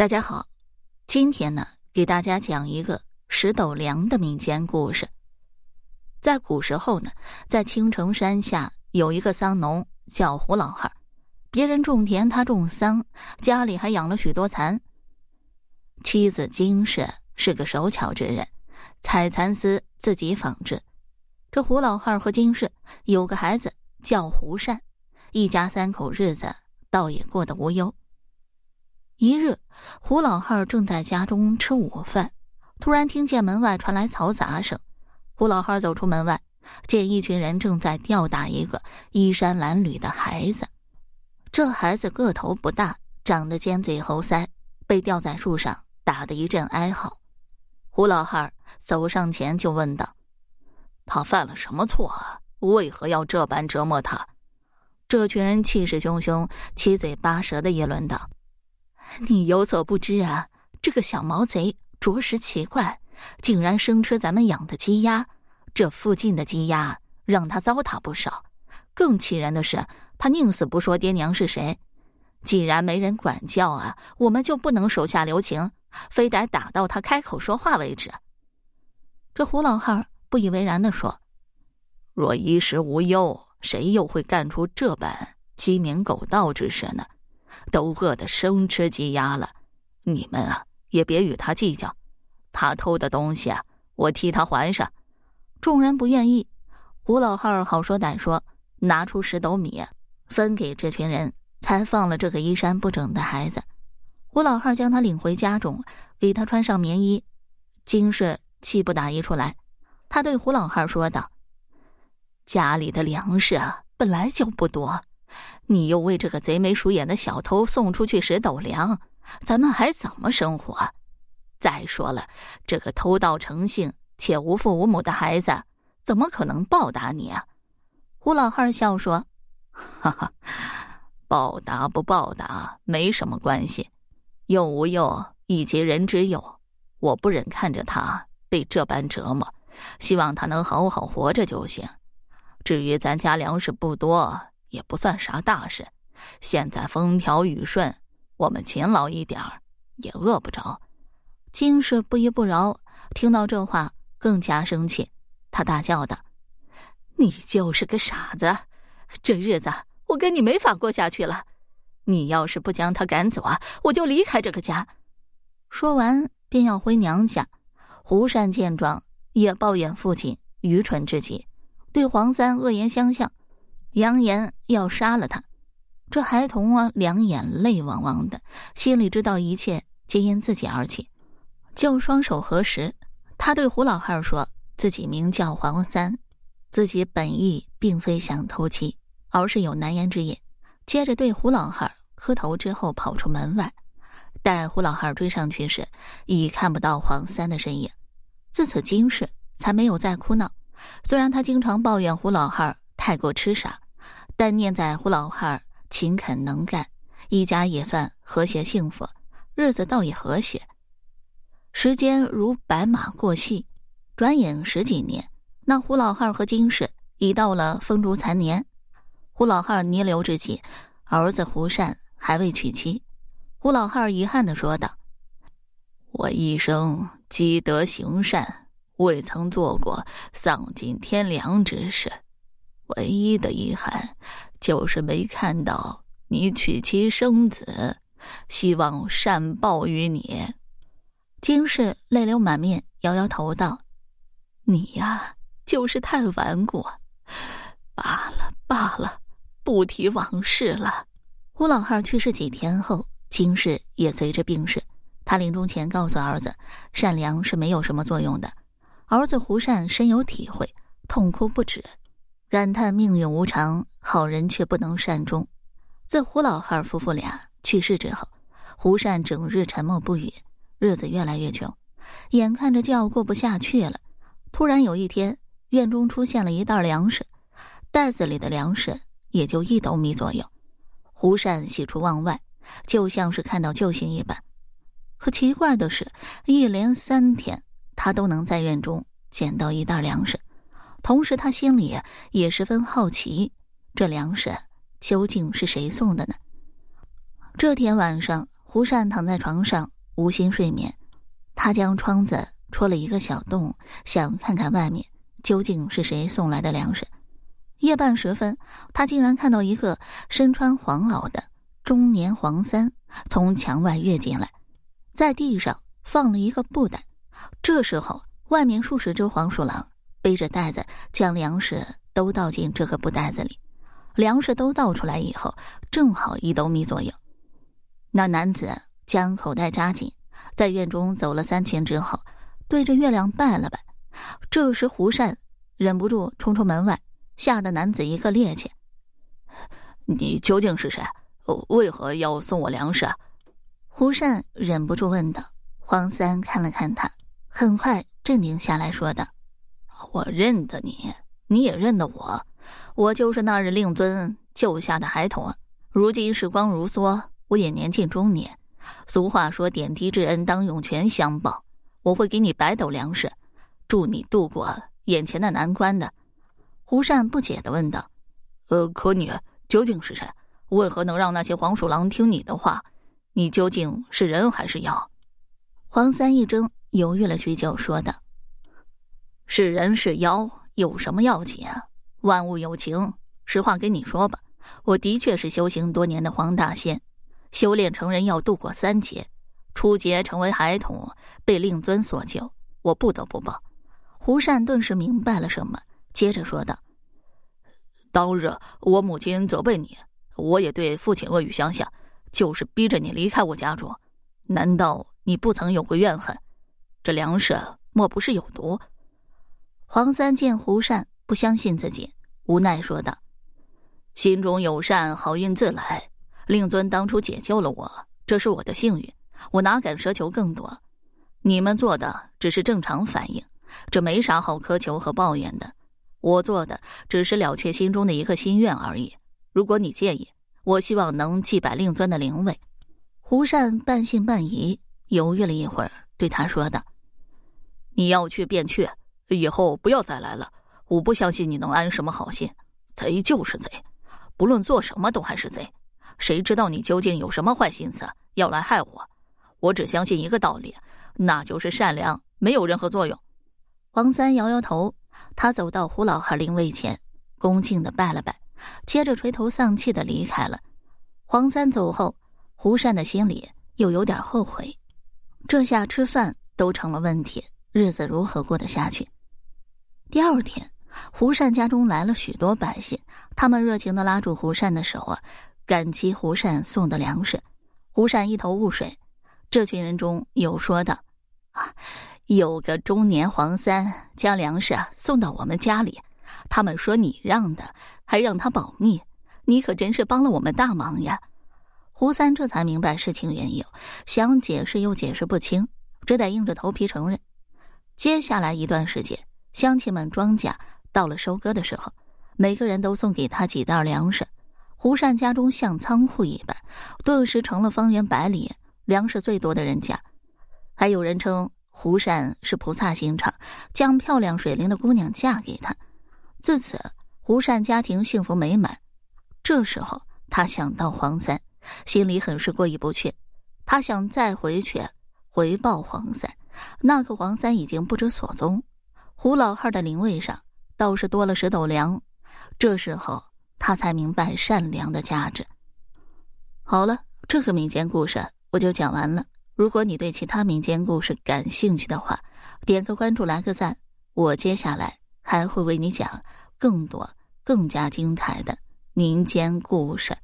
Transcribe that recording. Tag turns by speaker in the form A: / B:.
A: 大家好，今天呢，给大家讲一个石斗梁的民间故事。在古时候呢，在青城山下有一个桑农叫胡老汉别人种田，他种桑，家里还养了许多蚕。妻子金氏是个手巧之人，采蚕丝自己纺织。这胡老汉和金氏有个孩子叫胡善，一家三口日子倒也过得无忧。一日，胡老汉正在家中吃午饭，突然听见门外传来嘈杂声。胡老汉走出门外，见一群人正在吊打一个衣衫褴褛的孩子。这孩子个头不大，长得尖嘴猴腮，被吊在树上，打得一阵哀嚎。胡老汉走上前就问道：“
B: 他犯了什么错啊？为何要这般折磨他？”
A: 这群人气势汹汹，七嘴八舌的议论道。你有所不知啊，这个小毛贼着实奇怪，竟然生吃咱们养的鸡鸭。这附近的鸡鸭让他糟蹋不少。更气人的是，他宁死不说爹娘是谁。既然没人管教啊，我们就不能手下留情，非得打到他开口说话为止。这胡老汉不以为然的说：“
B: 若衣食无忧，谁又会干出这般鸡鸣狗盗之事呢？”都饿得生吃鸡鸭了，你们啊也别与他计较。他偷的东西啊，我替他还上。
A: 众人不愿意，胡老汉好说歹说，拿出十斗米分给这群人，才放了这个衣衫不整的孩子。胡老汉将他领回家中，给他穿上棉衣。金氏气不打一处来，他对胡老汉说道：“家里的粮食啊，本来就不多。”你又为这个贼眉鼠眼的小偷送出去十斗粮，咱们还怎么生活？再说了，这个偷盗成性且无父无母的孩子，怎么可能报答你啊？胡老汉笑说：“
B: 哈哈，报答不报答没什么关系，幼无幼以及人之幼，我不忍看着他被这般折磨，希望他能好好活着就行。至于咱家粮食不多。”也不算啥大事，现在风调雨顺，我们勤劳一点儿也饿不着。
A: 金氏不依不饶，听到这话更加生气，他大叫道：“你就是个傻子！这日子我跟你没法过下去了。你要是不将他赶走啊，我就离开这个家。”说完便要回娘家。胡善见状，也抱怨父亲愚蠢至极，对黄三恶言相向。扬言要杀了他，这孩童啊，两眼泪汪汪的，心里知道一切皆因自己而起，就双手合十。他对胡老汉说：“自己名叫黄三，自己本意并非想偷妻，而是有难言之隐。”接着对胡老汉磕头之后，跑出门外。待胡老汉追上去时，已看不到黄三的身影。自此今世才没有再哭闹。虽然他经常抱怨胡老汉。太过痴傻，但念在胡老汉勤恳能干，一家也算和谐幸福，日子倒也和谐。时间如白马过隙，转眼十几年，那胡老汉和金氏已到了风烛残年。胡老汉弥留之际，儿子胡善还未娶妻。胡老汉遗憾的说道：“
B: 我一生积德行善，未曾做过丧尽天良之事。”唯一的遗憾，就是没看到你娶妻生子，希望善报于你。
A: 金氏泪流满面，摇摇头道：“你呀，就是太顽固。罢了罢了，不提往事了。”胡老汉去世几天后，金氏也随着病逝。他临终前告诉儿子：“善良是没有什么作用的。”儿子胡善深有体会，痛哭不止。感叹命运无常，好人却不能善终。自胡老汉夫妇俩去世之后，胡善整日沉默不语，日子越来越穷，眼看着就要过不下去了。突然有一天，院中出现了一袋粮食，袋子里的粮食也就一斗米左右。胡善喜出望外，就像是看到救星一般。可奇怪的是，一连三天，他都能在院中捡到一袋粮食。同时，他心里也十分好奇，这粮食究竟是谁送的呢？这天晚上，胡善躺在床上无心睡眠，他将窗子戳了一个小洞，想看看外面究竟是谁送来的粮食。夜半时分，他竟然看到一个身穿黄袄的中年黄三从墙外跃进来，在地上放了一个布袋。这时候，外面数十只黄鼠狼背着袋子将粮食都倒进这个布袋子里。粮食都倒出来以后，正好一斗米左右。那男子将口袋扎紧，在院中走了三圈之后，对着月亮拜了拜。这时，胡善忍不住冲出门外。吓得男子一个趔趄。你究竟是谁？为何要送我粮食？胡善忍不住问道。黄三看了看他，很快镇定下来，说道：“我认得你，你也认得我。我就是那日令尊救下的孩童。如今时光如梭，我也年近中年。俗话说，点滴之恩，当涌泉相报。我会给你百斗粮食，助你度过眼前的难关的。”胡善不解的问道：“呃，可你究竟是谁？为何能让那些黄鼠狼听你的话？你究竟是人还是妖？”黄三一怔，犹豫了许久，说道：“是人是妖有什么要紧？万物有情。实话跟你说吧，我的确是修行多年的黄大仙，修炼成人要度过三劫，初劫成为孩童，被令尊所救，我不得不报。”胡善顿时明白了什么。接着说道：“当日我母亲责备你，我也对父亲恶语相向，就是逼着你离开我家中。难道你不曾有过怨恨？这粮食莫不是有毒？”黄三见胡善不相信自己，无奈说道：“心中有善，好运自来。令尊当初解救了我，这是我的幸运，我哪敢奢求更多？你们做的只是正常反应，这没啥好苛求和抱怨的。”我做的只是了却心中的一个心愿而已。如果你介意，我希望能祭拜令尊的灵位。胡善半信半疑，犹豫了一会儿，对他说道：“你要去便去，以后不要再来了。我不相信你能安什么好心。贼就是贼，不论做什么都还是贼。谁知道你究竟有什么坏心思要来害我？我只相信一个道理，那就是善良没有任何作用。”王三摇摇头。他走到胡老汉灵位前，恭敬的拜了拜，接着垂头丧气的离开了。黄三走后，胡善的心里又有点后悔，这下吃饭都成了问题，日子如何过得下去？第二天，胡善家中来了许多百姓，他们热情的拉住胡善的手啊，感激胡善送的粮食。胡善一头雾水，这群人中有说的，啊。有个中年黄三将粮食啊送到我们家里，他们说你让的，还让他保密，你可真是帮了我们大忙呀！胡三这才明白事情缘由，想解释又解释不清，只得硬着头皮承认。接下来一段时间，乡亲们庄稼到了收割的时候，每个人都送给他几袋粮食，胡善家中像仓库一般，顿时成了方圆百里粮食最多的人家。还有人称。胡善是菩萨心肠，将漂亮水灵的姑娘嫁给他。自此，胡善家庭幸福美满。这时候，他想到黄三，心里很是过意不去。他想再回去回报黄三，那可黄三已经不知所踪。胡老汉的灵位上倒是多了十斗粮。这时候，他才明白善良的价值。好了，这个民间故事我就讲完了。如果你对其他民间故事感兴趣的话，点个关注，来个赞，我接下来还会为你讲更多、更加精彩的民间故事。